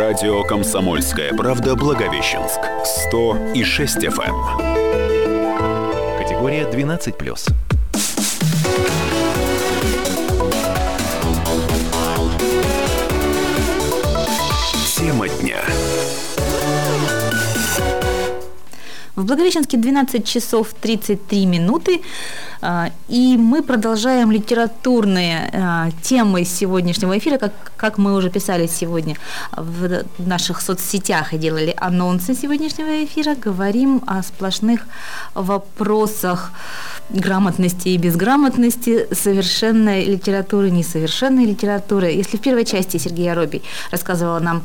Радио «Комсомольская правда» Благовещенск. 100 и 6 FM. Эм. Категория 12+. Тема дня. В Благовещенске 12 часов 33 минуты, и мы продолжаем литературные а, темы сегодняшнего эфира, как, как мы уже писали сегодня в наших соцсетях и делали анонсы сегодняшнего эфира, говорим о сплошных вопросах грамотности и безграмотности, совершенной литературы, несовершенной литературы. Если в первой части Сергей Аробий рассказывала нам,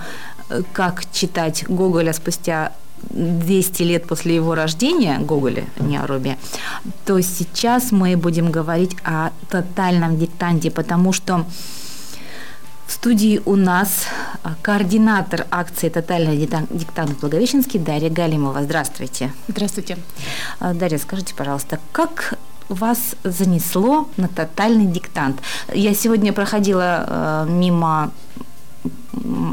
э, как читать Гоголя спустя 200 лет после его рождения, Гоголя, не о Робе, то сейчас мы будем говорить о тотальном диктанте, потому что в студии у нас координатор акции «Тотальный диктант» в Благовещенске Дарья Галимова. Здравствуйте. Здравствуйте. А, Дарья, скажите, пожалуйста, как вас занесло на тотальный диктант? Я сегодня проходила э, мимо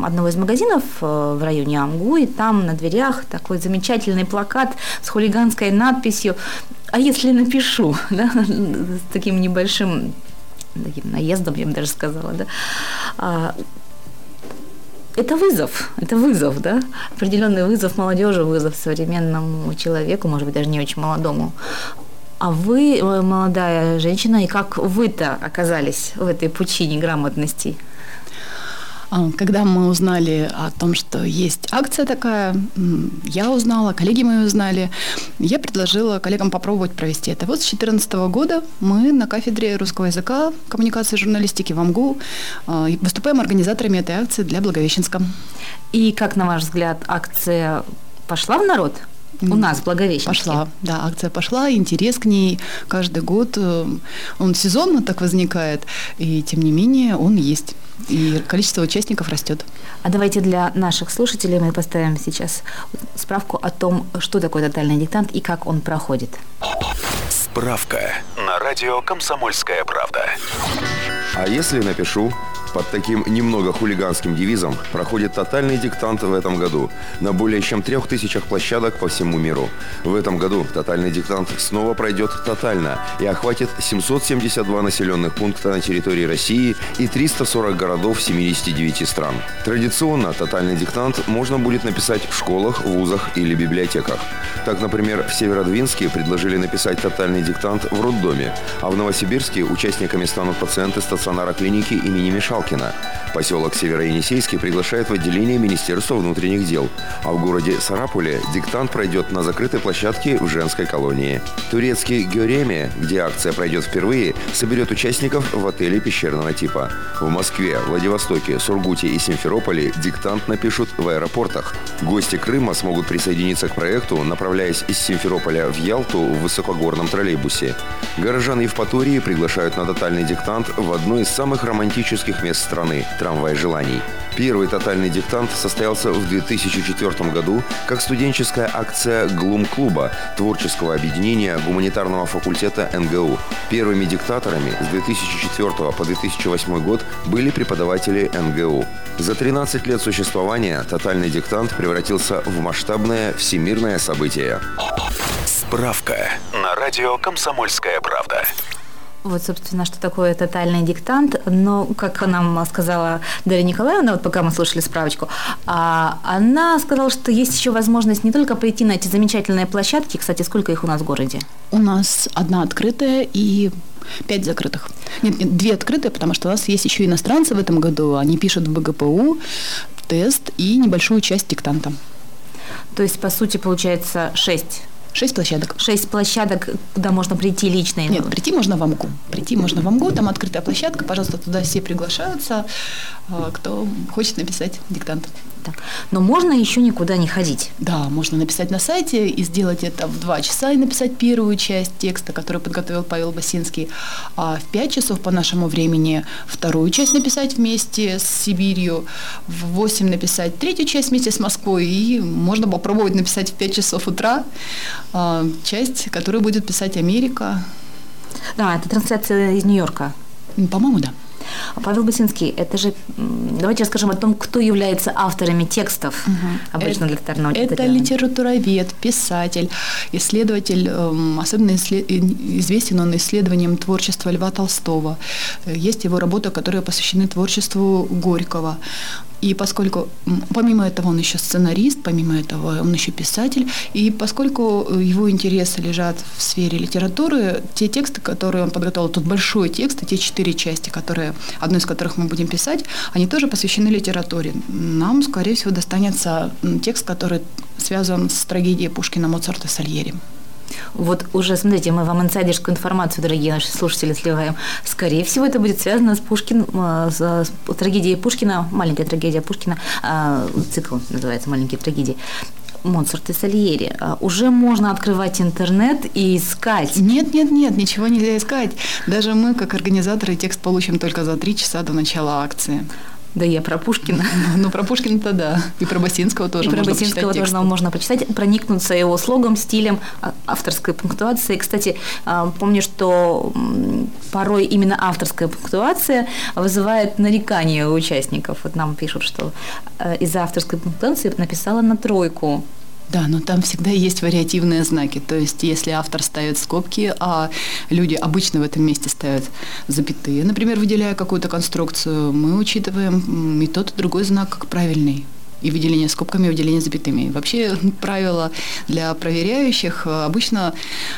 одного из магазинов э, в районе Амгу, и там на дверях такой замечательный плакат с хулиганской надписью «А если напишу?» да, с таким небольшим таким наездом, я бы даже сказала, да, а, это вызов, это вызов, да, определенный вызов молодежи, вызов современному человеку, может быть, даже не очень молодому. А вы, э, молодая женщина, и как вы-то оказались в этой пучине грамотностей? А, когда мы узнали о том, что есть акция такая, я узнала, коллеги мои узнали, я предложила коллегам попробовать провести это. Вот с 2014 года мы на кафедре русского языка, коммуникации и журналистики в АМГУ а, выступаем организаторами этой акции для Благовещенска. И как, на ваш взгляд, акция пошла в народ? У нас в Благовещенске. Пошла, да, акция пошла, интерес к ней каждый год, э, он сезонно так возникает, и тем не менее он есть, и количество участников растет. А давайте для наших слушателей мы поставим сейчас справку о том, что такое тотальный диктант и как он проходит. Справка на радио «Комсомольская правда». А если напишу под таким немного хулиганским девизом проходит тотальный диктант в этом году на более чем трех тысячах площадок по всему миру. В этом году тотальный диктант снова пройдет тотально и охватит 772 населенных пункта на территории России и 340 городов 79 стран. Традиционно тотальный диктант можно будет написать в школах, вузах или библиотеках. Так, например, в Северодвинске предложили написать тотальный диктант в роддоме, а в Новосибирске участниками станут пациенты стационара клиники имени Мишалкина Галкина. Поселок Североенисейский приглашает в отделение Министерства внутренних дел, а в городе Сарапуле диктант пройдет на закрытой площадке в женской колонии. Турецкий Геореме, где акция пройдет впервые, соберет участников в отеле пещерного типа. В Москве, Владивостоке, Сургуте и Симферополе диктант напишут в аэропортах. Гости Крыма смогут присоединиться к проекту, направляясь из Симферополя в Ялту в высокогорном троллейбусе. Горожан Евпатории приглашают на тотальный диктант в одно из самых романтических мест мест страны – трамвай желаний. Первый тотальный диктант состоялся в 2004 году как студенческая акция «Глум-клуба» творческого объединения гуманитарного факультета НГУ. Первыми диктаторами с 2004 по 2008 год были преподаватели НГУ. За 13 лет существования тотальный диктант превратился в масштабное всемирное событие. Справка на радио «Комсомольская правда». Вот, собственно, что такое тотальный диктант. Но, как нам сказала Дарья Николаевна, вот пока мы слушали справочку, а, она сказала, что есть еще возможность не только прийти на эти замечательные площадки. Кстати, сколько их у нас в городе? У нас одна открытая и пять закрытых. Нет, нет, две открытые, потому что у нас есть еще иностранцы в этом году. Они пишут в БГПУ тест и небольшую часть диктанта. То есть, по сути, получается шесть Шесть площадок. Шесть площадок, куда можно прийти лично? Нет, прийти можно в АМГУ. Прийти можно в АМГУ, там открытая площадка, пожалуйста, туда все приглашаются, а, кто хочет написать диктант. Так. Но можно еще никуда не ходить. Да, можно написать на сайте и сделать это в два часа и написать первую часть текста, который подготовил Павел Басинский, а в пять часов по нашему времени вторую часть написать вместе с Сибирью, в восемь написать третью часть вместе с Москвой, и можно попробовать написать в пять часов утра а, часть, которую будет писать Америка. Да, это трансляция из Нью-Йорка. По-моему, да. Павел Басинский, это же, давайте расскажем о том, кто является авторами текстов угу. обычно это, для второго Это литературовед, писатель, исследователь, эм, особенно известен он исследованием творчества Льва Толстого. Есть его работы, которые посвящены творчеству Горького. И поскольку, помимо этого, он еще сценарист, помимо этого, он еще писатель, и поскольку его интересы лежат в сфере литературы, те тексты, которые он подготовил, тут большой текст, и те четыре части, которые, одну из которых мы будем писать, они тоже посвящены литературе. Нам, скорее всего, достанется текст, который связан с трагедией Пушкина, Моцарта, Сальери. Вот уже, смотрите, мы вам инсайдерскую информацию, дорогие наши слушатели, сливаем. Скорее всего, это будет связано с Пушкин, э, с, трагедией Пушкина, маленькая трагедия Пушкина, э, цикл называется «Маленькие трагедии». Моцарт и Сальери. А уже можно открывать интернет и искать. Нет, нет, нет, ничего нельзя искать. Даже мы, как организаторы, текст получим только за три часа до начала акции. Да я про Пушкина. Ну, про Пушкина-то да. И про Басинского тоже и можно про Басинского тоже можно прочитать, проникнуться его слогом, стилем, а, авторской пунктуацией. Кстати, а, помню, что порой именно авторская пунктуация вызывает нарекания у участников. Вот нам пишут, что э, из-за авторской пунктуации написала на тройку. Да, но там всегда есть вариативные знаки. То есть, если автор ставит скобки, а люди обычно в этом месте ставят запятые, например, выделяя какую-то конструкцию, мы учитываем и тот, и другой знак как правильный и выделение скобками, и выделение запятыми. Вообще правила для проверяющих обычно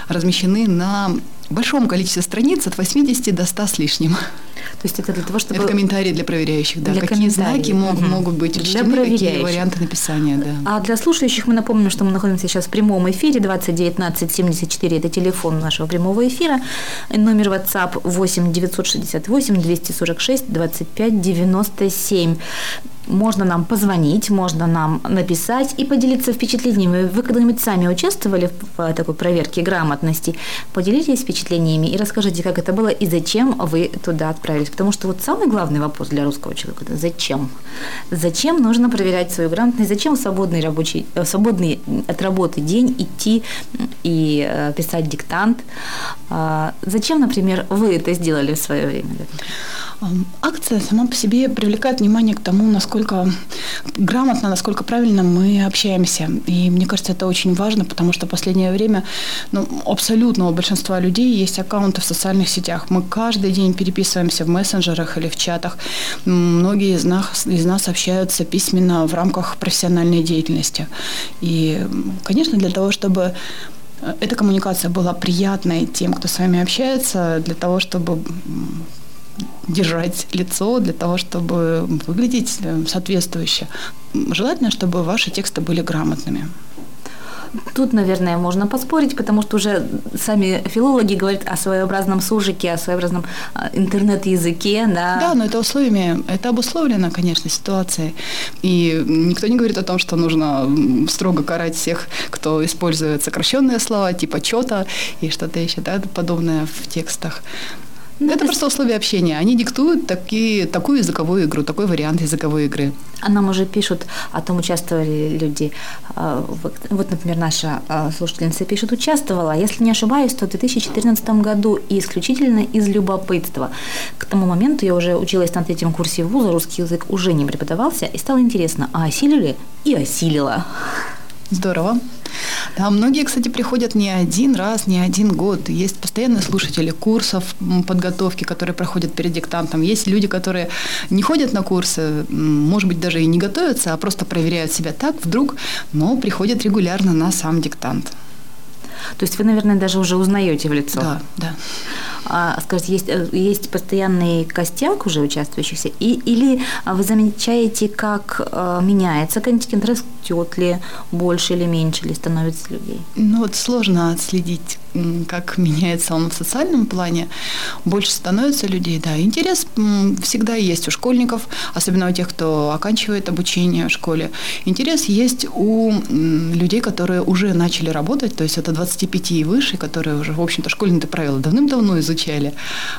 размещены на большом количестве страниц от 80 до 100 с лишним. То есть это для того, чтобы... Это комментарии для проверяющих, да. Для какие знаки могут, угу. могут быть учтены, какие варианты написания, да. А для слушающих мы напомним, что мы находимся сейчас в прямом эфире. 2019 74 – это телефон нашего прямого эфира. Номер WhatsApp 8 968 246 25 97 можно нам позвонить, можно нам написать и поделиться впечатлениями. Вы когда-нибудь сами участвовали в такой проверке грамотности? Поделитесь впечатлениями и расскажите, как это было и зачем вы туда отправились. Потому что вот самый главный вопрос для русского человека – это зачем? Зачем нужно проверять свою грамотность? Зачем в свободный, рабочий, э, свободный от работы день идти и э, писать диктант? А, зачем, например, вы это сделали в свое время? Акция сама по себе привлекает внимание к тому, насколько грамотно, насколько правильно мы общаемся. И мне кажется, это очень важно, потому что в последнее время ну, абсолютного большинства людей есть аккаунты в социальных сетях. Мы каждый день переписываемся в мессенджерах или в чатах. Многие из нас, из нас общаются письменно в рамках профессиональной деятельности. И, конечно, для того, чтобы эта коммуникация была приятной тем, кто с вами общается, для того, чтобы держать лицо для того, чтобы выглядеть э, соответствующе. Желательно, чтобы ваши тексты были грамотными. Тут, наверное, можно поспорить, потому что уже сами филологи говорят о своеобразном сужике, о своеобразном а, интернет-языке, да. Да, но это условиями, это обусловлено, конечно, ситуацией. И никто не говорит о том, что нужно строго карать всех, кто использует сокращенные слова, типа чета и что-то еще, да, подобное в текстах. Ну, это просто условия общения. Они диктуют такие, такую языковую игру, такой вариант языковой игры. А нам уже пишут, о том участвовали люди. А, вот, например, наша а, слушательница пишет, участвовала, если не ошибаюсь, то в 2014 году и исключительно из любопытства. К тому моменту я уже училась на третьем курсе вуза, русский язык уже не преподавался, и стало интересно, а осилили? И осилила. Здорово. Да, многие, кстати, приходят не один раз, не один год. Есть постоянные слушатели курсов подготовки, которые проходят перед диктантом. Есть люди, которые не ходят на курсы, может быть, даже и не готовятся, а просто проверяют себя так вдруг, но приходят регулярно на сам диктант. То есть вы, наверное, даже уже узнаете в лицо. Да, да. А, скажите, есть, э, есть постоянный костяк уже участвующихся, и, или вы замечаете, как э, меняется контингент, растет ли больше или меньше, или становится людей? Ну вот сложно отследить, как меняется он в социальном плане. Больше становится людей, да. Интерес всегда есть у школьников, особенно у тех, кто оканчивает обучение в школе. Интерес есть у людей, которые уже начали работать, то есть это 25 и выше, которые уже, в общем-то, школьные правила давным-давно изучили изучали.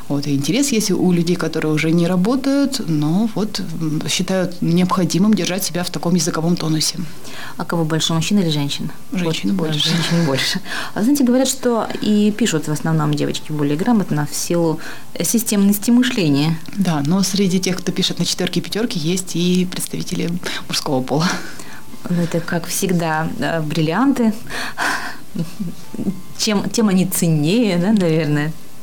Вот, и интерес есть у людей, которые уже не работают, но вот считают необходимым держать себя в таком языковом тонусе. А кого больше, мужчин или женщин? Женщин вот, больше. Женщин больше. А знаете, говорят, что и пишут в основном девочки более грамотно в силу системности мышления. Да, но среди тех, кто пишет на четверки и пятерки, есть и представители мужского пола. Это, как всегда, бриллианты. Чем, тем они ценнее, да, наверное.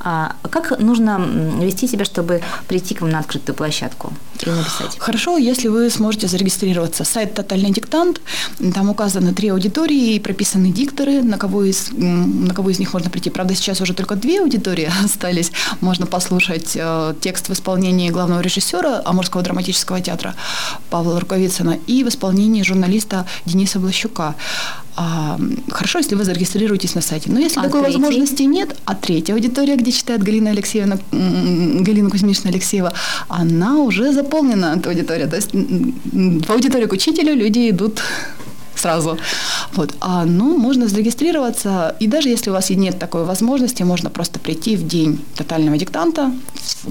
А как нужно вести себя, чтобы прийти к вам на открытую площадку и написать? Хорошо, если вы сможете зарегистрироваться. Сайт «Тотальный диктант», там указаны три аудитории и прописаны дикторы, на кого, из, на кого из них можно прийти. Правда, сейчас уже только две аудитории остались. Можно послушать э, текст в исполнении главного режиссера Амурского драматического театра Павла Рукавицына и в исполнении журналиста Дениса Блащука. А, хорошо, если вы зарегистрируетесь на сайте. Но если а такой третий? возможности нет, а третья аудитория, где читает Галина Алексеевна, Галина Кузьмична Алексеева, она уже заполнена, эта аудитория. То есть в аудиторию к учителю люди идут сразу. Вот. А, ну, можно зарегистрироваться, и даже если у вас нет такой возможности, можно просто прийти в день тотального диктанта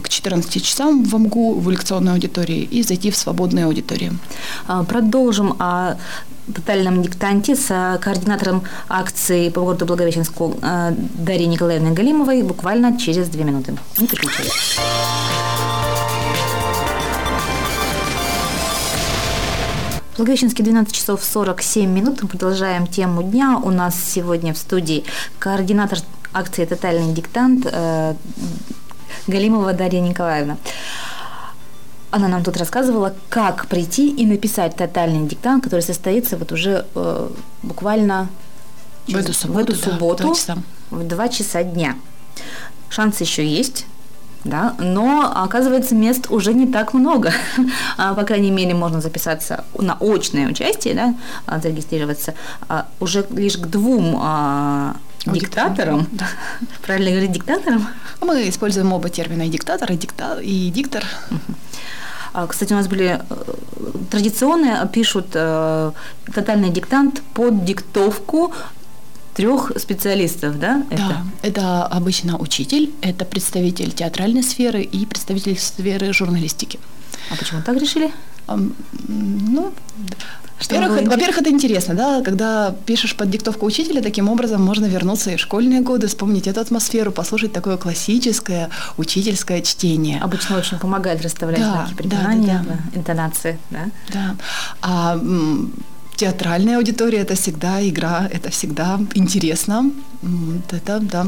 к 14 часам в МГУ, в лекционной аудитории, и зайти в свободные аудитории. А, продолжим о тотальном диктанте с координатором акции по городу Благовещенску э, Дарьей Николаевной Галимовой буквально через две минуты. Не. Благовещенске 12 часов 47 минут. Мы продолжаем тему дня. У нас сегодня в студии координатор акции «Тотальный диктант» э, Галимова Дарья Николаевна. Она нам тут рассказывала, как прийти и написать тотальный диктант, который состоится вот уже э, буквально в эту субботу, в, эту субботу да, 2 часа. в 2 часа дня. Шанс еще есть, да, но оказывается мест уже не так много. А, по крайней мере, можно записаться на очное участие, да, а, зарегистрироваться а, уже лишь к двум диктаторам. Да. Правильно говорить диктаторам? Мы используем оба термина и диктатор, и, дикта, и диктор. Кстати, у нас были э, традиционные, пишут э, тотальный диктант под диктовку трех специалистов, да? Это? Да, это обычно учитель, это представитель театральной сферы и представитель сферы журналистики. А почему так решили? Ну, во-первых, во-первых, это интересно, да, когда пишешь под диктовку учителя, таким образом можно вернуться и в школьные годы, вспомнить эту атмосферу, послушать такое классическое учительское чтение. Обычно очень помогает расставлять да, знаки препинания, да, да, да. интонации, да? Да. А театральная аудитория это всегда игра, это всегда интересно. Это, да.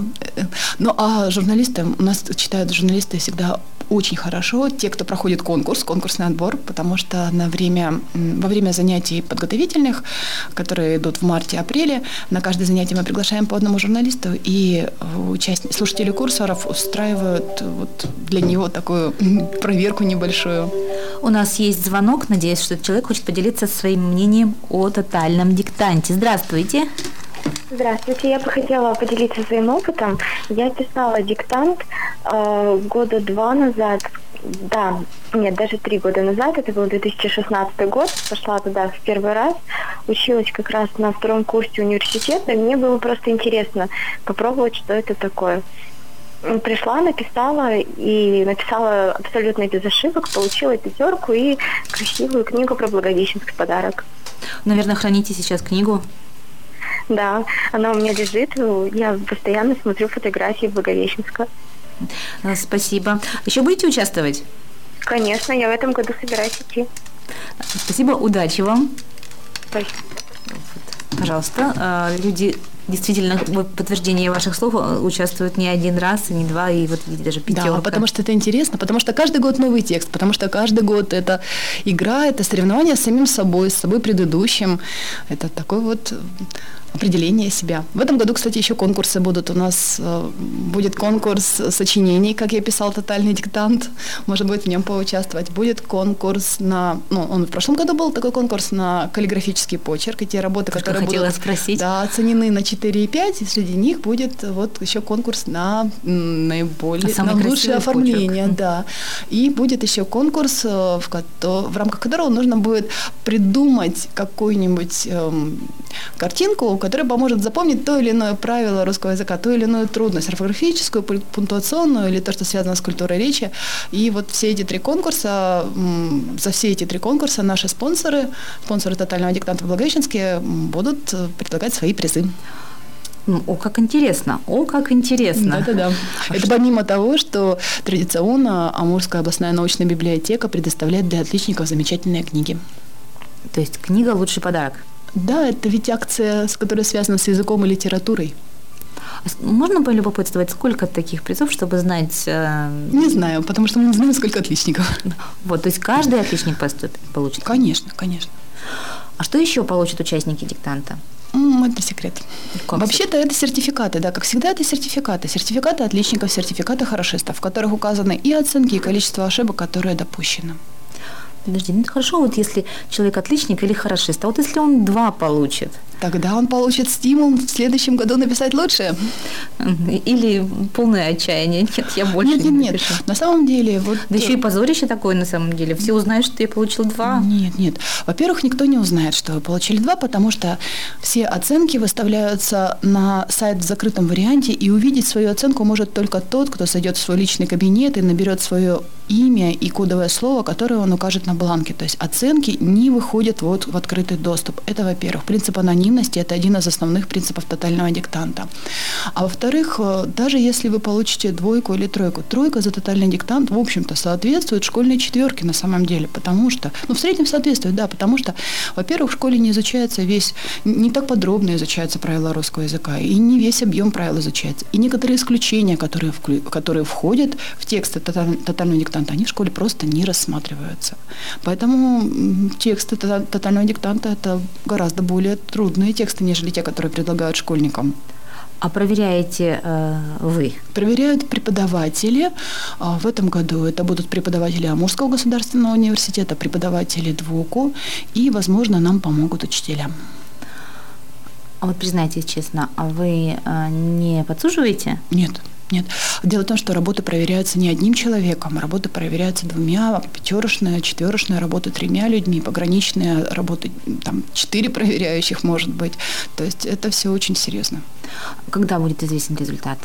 Ну а журналисты, у нас читают журналисты всегда очень хорошо те, кто проходит конкурс, конкурсный отбор, потому что на время, во время занятий подготовительных, которые идут в марте-апреле, на каждое занятие мы приглашаем по одному журналисту, и участники, слушатели курсоров устраивают вот для него такую проверку небольшую. У нас есть звонок, надеюсь, что человек хочет поделиться своим мнением тотальном диктанте. Здравствуйте. Здравствуйте, я бы хотела поделиться своим опытом. Я писала диктант э, года два назад, да, нет, даже три года назад, это был 2016 год, пошла туда в первый раз, училась как раз на втором курсе университета, мне было просто интересно попробовать, что это такое. Пришла, написала и написала абсолютно без ошибок, получила пятерку и красивую книгу про Благовещенск в подарок. Наверное, храните сейчас книгу? Да, она у меня лежит. Я постоянно смотрю фотографии Благовещенска. А, спасибо. Еще будете участвовать? Конечно, я в этом году собираюсь идти. Спасибо, удачи вам. Спасибо. Пожалуйста, а, люди действительно в подтверждении ваших слов э, участвуют не один раз, и не два, и вот видите, даже пятерка. Да, потому что это интересно, потому что каждый год новый текст, потому что каждый год это игра, это соревнование с самим собой, с собой предыдущим. Это такой вот определение себя. В этом году, кстати, еще конкурсы будут. У нас э, будет конкурс сочинений, как я писал тотальный диктант. Можно будет в нем поучаствовать. Будет конкурс на... Ну, он в прошлом году был такой конкурс на каллиграфический почерк. И те работы, Что которые хотела будут спросить. Да, оценены на 4,5, и среди них будет вот еще конкурс на наиболее, на, на лучшее оформление, почерк. да. И будет еще конкурс, э, в, в рамках которого нужно будет придумать какую-нибудь эм, картинку, которая поможет запомнить то или иное правило русского языка, ту или иную трудность, орфографическую, пунктуационную или то, что связано с культурой речи. И вот все эти три конкурса, м, за все эти три конкурса наши спонсоры, спонсоры тотального диктанта в Благовещенске будут э, предлагать свои призы. О, как интересно, о, как интересно. Да-да-да. Это помимо того, что традиционно Амурская областная научная библиотека предоставляет для отличников замечательные книги. То есть книга «Лучший подарок». Да, это ведь акция, с- которая связана с языком и литературой. А Можно полюбопытствовать, сколько таких призов, чтобы знать... э, Не знаю, потому что мы не знаем, сколько отличников. Вот, то есть каждый отличник поступит, получит. Конечно, конечно. А что еще получат участники диктанта? Это секрет. Вообще-то это сертификаты, да, как всегда это сертификаты. Сертификаты отличников, сертификаты хорошистов, в которых указаны и оценки, и количество ошибок, которые допущены. Подожди, ну хорошо, вот если человек отличник или хорошист, а вот если он два получит, Тогда он получит стимул в следующем году написать лучше. Или полное отчаяние, нет, я больше нет, не нет, нет. напишу. На самом деле, вот... Да еще и позорище такое на самом деле. Все узнают, что я получил два. Нет, нет. Во-первых, никто не узнает, что вы получили два, потому что все оценки выставляются на сайт в закрытом варианте, и увидеть свою оценку может только тот, кто зайдет в свой личный кабинет и наберет свое имя и кодовое слово, которое он укажет на бланке. То есть оценки не выходят вот в открытый доступ. Это, во-первых. Принцип анонимности – это один из основных принципов тотального диктанта. А во-вторых, э, даже если вы получите двойку или тройку, тройка за тотальный диктант, в общем-то, соответствует школьной четверке на самом деле, потому что, ну, в среднем соответствует, да, потому что, во-первых, в школе не изучается весь, не так подробно изучаются правила русского языка, и не весь объем правил изучается. И некоторые исключения, которые, вклю- которые входят в тексты тоталь- тотального диктанта, они в школе просто не рассматриваются. Поэтому тексты тота- тотального диктанта – это гораздо более трудные тексты, нежели те, которые предлагают школьникам. А проверяете э, вы? Проверяют преподаватели. А, В этом году это будут преподаватели Амурского государственного университета, преподаватели ДВУКу, и, возможно, нам помогут учителя. А вот признайтесь честно, а вы э, не подсуживаете? Нет, нет. Дело в том, что работы проверяются не одним человеком, работы проверяются двумя, пятерочная, четверочная работа тремя людьми, пограничные работы, там, четыре проверяющих, может быть. То есть это все очень серьезно. Когда будет известен результат?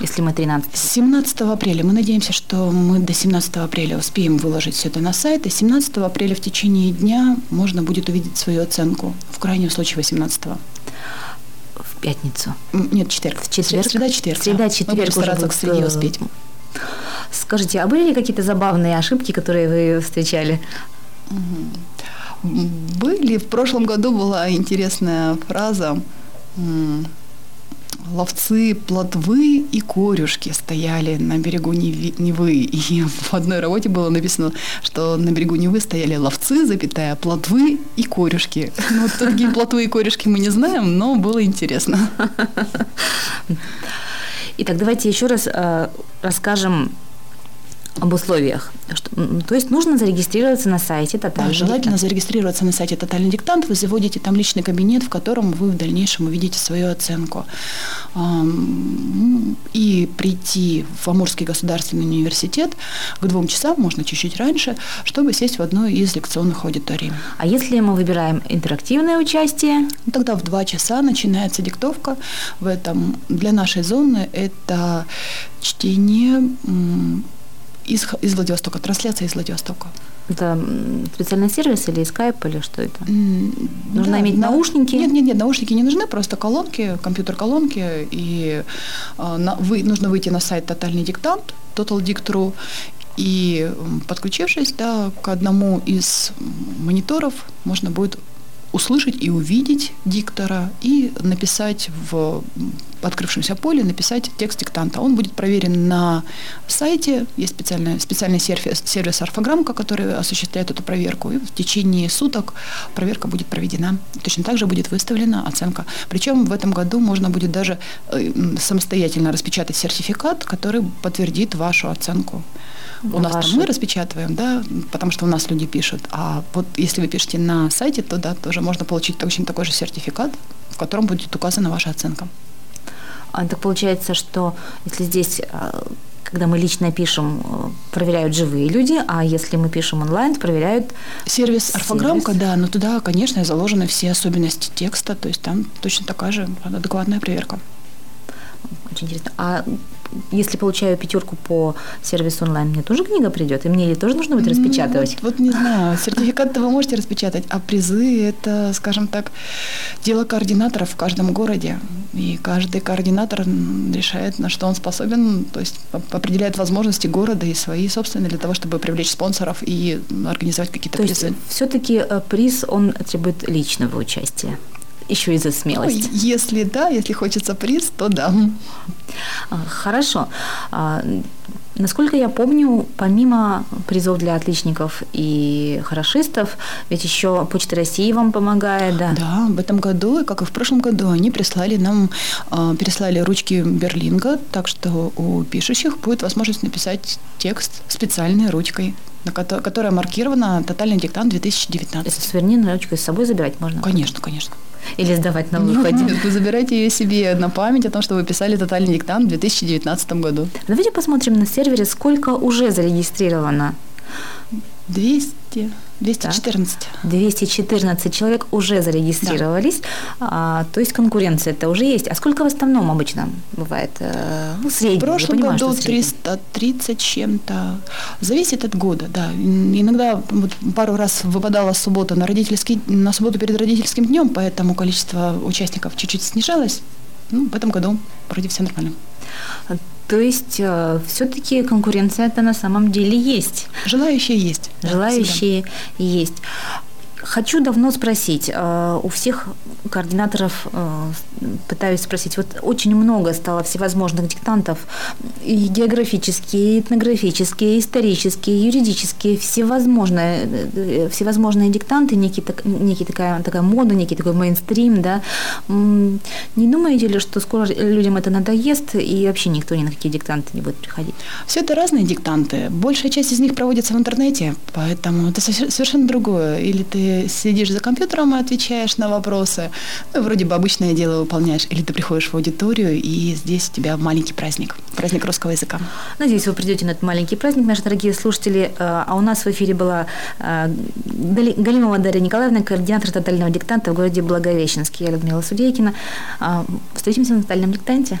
Если мы 13 17 апреля. Мы надеемся, что мы до 17 апреля успеем выложить все это на сайт. И 17 апреля в течение дня можно будет увидеть свою оценку. В крайнем случае 18 в пятницу. Нет, четверг. В четверг? Среда, четверг. Среда, да. четверг Мы будем стараться к среде э, успеть. Скажите, а были ли какие-то забавные ошибки, которые вы встречали? Были. В прошлом году была интересная фраза. Ловцы плотвы и корюшки стояли на берегу Невы. И в одной работе было написано, что на берегу Невы стояли ловцы, запятая, плотвы и корюшки. Ну, вот такие плотвы и корюшки мы не знаем, но было интересно. Итак, давайте еще раз э, расскажем об условиях. То есть нужно зарегистрироваться на сайте Да, Тотальный желательно диктант. зарегистрироваться на сайте «Тотальный диктант». Вы заводите там личный кабинет, в котором вы в дальнейшем увидите свою оценку. И прийти в Амурский государственный университет к двум часам, можно чуть-чуть раньше, чтобы сесть в одну из лекционных аудиторий. А если мы выбираем интерактивное участие, Тогда в два часа начинается диктовка. В этом для нашей зоны это чтение из, из Владивостока, трансляция из Владивостока. это специальный сервис или скайп, или что это? Нужно иметь наушники? Нет, нет, нет, наушники не нужны, просто колонки, компьютер-колонки. И э, на- вы, нужно выйти на сайт «Тотальный диктант», totaldict.ru, и подключившись да, к одному из мониторов, можно будет услышать и увидеть диктора и написать в открывшемся поле, написать текст диктанта. Он будет проверен на сайте, есть специальный, специальный сервис, сервис орфограммка, который осуществляет эту проверку, и в течение суток проверка будет проведена. Точно так же будет выставлена оценка. Причем в этом году можно будет даже э, самостоятельно распечатать сертификат, который подтвердит вашу оценку. У нас там мы распечатываем, да, потому что у нас люди пишут. А вот если вы пишете на сайте, то да, тоже можно получить точно такой же сертификат в котором будет указана ваша оценка. А, так получается, что если здесь а, когда мы лично пишем, э, проверяют живые люди, а если мы пишем онлайн, проверяют сервис орфограммка, да, но туда, конечно, заложены все особенности текста, то есть там точно такая же адекватная проверка. Очень интересно. А если получаю пятерку по сервису онлайн, мне тоже книга придет? И мне ее тоже нужно будет распечатывать? Вот, вот не знаю. Сертификат вы можете распечатать, а призы – это, скажем так, дело координаторов в каждом городе. И каждый координатор решает, на что он способен, то есть определяет возможности города и свои собственные для того, чтобы привлечь спонсоров и организовать какие-то то призы. Все-таки э, приз, он требует личного участия? Еще и за смелость. Если да, если хочется приз, то да. А, хорошо. А, насколько я помню, помимо призов для отличников и хорошистов, ведь еще Почта России вам помогает, да? Да, в этом году, как и в прошлом году, они прислали нам, а, переслали ручки Берлинга, так что у пишущих будет возможность написать текст специальной ручкой которая маркирована «Тотальный диктант 2019». Это сувенирную ручку с собой забирать можно? Конечно, конечно. Или сдавать на выходе? Нет, вы забирайте ее себе на память о том, что вы писали тотальный диктант в 2019 году. Давайте посмотрим на сервере, сколько уже зарегистрировано 200, 214. Да. 214 человек уже зарегистрировались, да. а, то есть конкуренция это уже есть. А сколько в основном обычно бывает? Э, ну, средний. В прошлом понимаю, году 330 чем-то. Зависит от года, да. Иногда вот пару раз выпадала суббота на родительский, на субботу перед родительским днем, поэтому количество участников чуть-чуть снижалось. Ну, в этом году вроде все нормально. То есть э, все-таки конкуренция это на самом деле есть. Желающие есть. Желающие да, есть. Хочу давно спросить, э, у всех координаторов э, пытаюсь спросить, вот очень много стало всевозможных диктантов, и географические, и этнографические, исторические, юридические, всевозможные, э, всевозможные диктанты, некий, некий такая, такая мода, некий такой мейнстрим, да. Не думаете ли, что скоро людям это надоест, и вообще никто ни на какие диктанты не будет приходить? Все это разные диктанты. Большая часть из них проводится в интернете, поэтому это совершенно другое. Или ты сидишь за компьютером и отвечаешь на вопросы, ну, вроде бы обычное дело выполняешь, или ты приходишь в аудиторию, и здесь у тебя маленький праздник, праздник русского языка. Надеюсь, вы придете на этот маленький праздник, наши дорогие слушатели. Э, а у нас в эфире была э, Галимова Дарья Николаевна, координатор тотального диктанта в городе Благовещенске. Я Людмила Судейкина. Э, встретимся на тотальном диктанте.